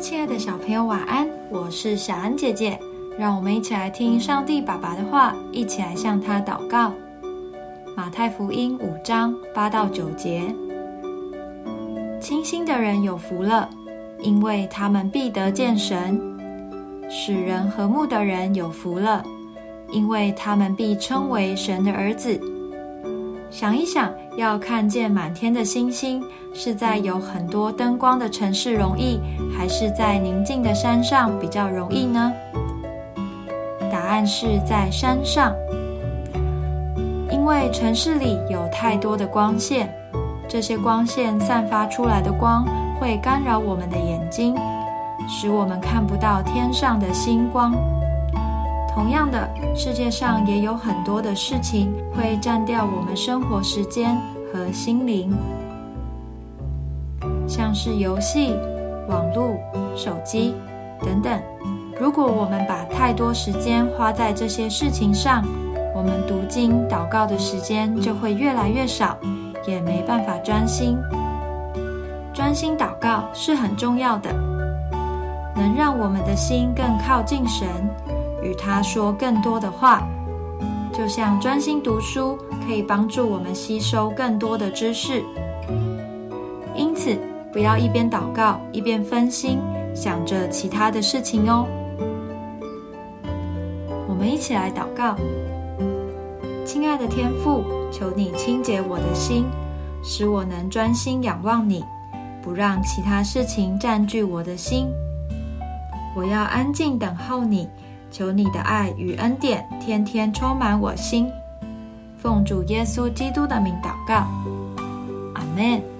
亲爱的小朋友，晚安！我是小安姐姐，让我们一起来听上帝爸爸的话，一起来向他祷告。马太福音五章八到九节：清心的人有福了，因为他们必得见神；使人和睦的人有福了，因为他们必称为神的儿子。想一想，要看见满天的星星，是在有很多灯光的城市容易，还是在宁静的山上比较容易呢？答案是在山上。因为城市里有太多的光线，这些光线散发出来的光会干扰我们的眼睛，使我们看不到天上的星光。同样的，世界上也有很多的事情会占掉我们生活时间和心灵，像是游戏、网络、手机等等。如果我们把太多时间花在这些事情上，我们读经祷告的时间就会越来越少，也没办法专心。专心祷告是很重要的，能让我们的心更靠近神，与他说更多的话。就像专心读书可以帮助我们吸收更多的知识。因此，不要一边祷告一边分心，想着其他的事情哦。我们一起来祷告。亲爱的天父，求你清洁我的心，使我能专心仰望你，不让其他事情占据我的心。我要安静等候你，求你的爱与恩典天天充满我心。奉主耶稣基督的名祷告，阿门。